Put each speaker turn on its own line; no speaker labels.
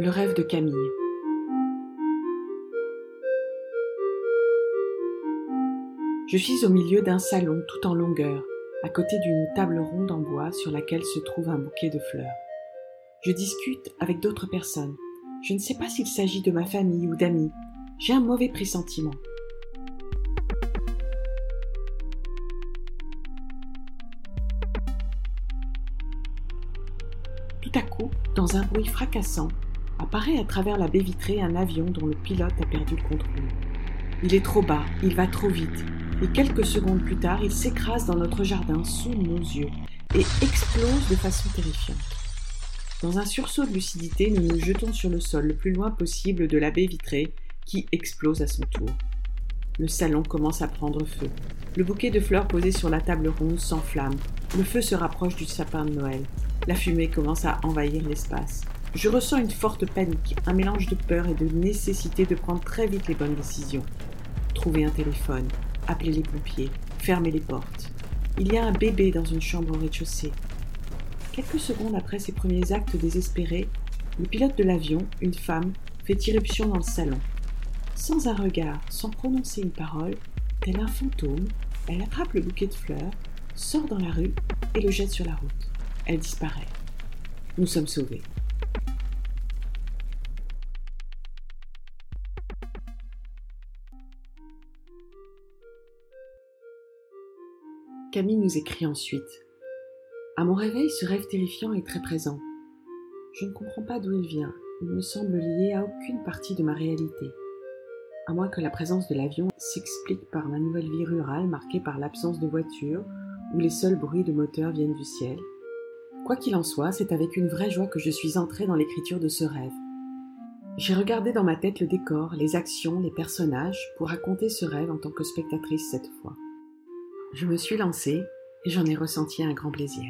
Le rêve de Camille. Je suis au milieu d'un salon tout en longueur, à côté d'une table ronde en bois sur laquelle se trouve un bouquet de fleurs. Je discute avec d'autres personnes. Je ne sais pas s'il s'agit de ma famille ou d'amis. J'ai un mauvais pressentiment. Tout à coup, dans un bruit fracassant, apparaît à travers la baie vitrée un avion dont le pilote a perdu le contrôle. Il est trop bas, il va trop vite, et quelques secondes plus tard, il s'écrase dans notre jardin sous nos yeux et explose de façon terrifiante. Dans un sursaut de lucidité, nous nous jetons sur le sol le plus loin possible de la baie vitrée qui explose à son tour. Le salon commence à prendre feu. Le bouquet de fleurs posé sur la table ronde s'enflamme. Le feu se rapproche du sapin de Noël. La fumée commence à envahir l'espace. Je ressens une forte panique, un mélange de peur et de nécessité de prendre très vite les bonnes décisions. Trouver un téléphone, appeler les pompiers, fermer les portes. Il y a un bébé dans une chambre au rez-de-chaussée. Quelques secondes après ces premiers actes désespérés, le pilote de l'avion, une femme, fait irruption dans le salon. Sans un regard, sans prononcer une parole, tel un fantôme, elle attrape le bouquet de fleurs, sort dans la rue et le jette sur la route. Elle disparaît. Nous sommes sauvés. Camille nous écrit ensuite. À mon réveil, ce rêve terrifiant est très présent. Je ne comprends pas d'où il vient. Il me semble lié à aucune partie de ma réalité. À moins que la présence de l'avion s'explique par ma nouvelle vie rurale marquée par l'absence de voitures, où les seuls bruits de moteur viennent du ciel. Quoi qu'il en soit, c'est avec une vraie joie que je suis entrée dans l'écriture de ce rêve. J'ai regardé dans ma tête le décor, les actions, les personnages, pour raconter ce rêve en tant que spectatrice cette fois. Je me suis lancée et j'en ai ressenti un grand plaisir.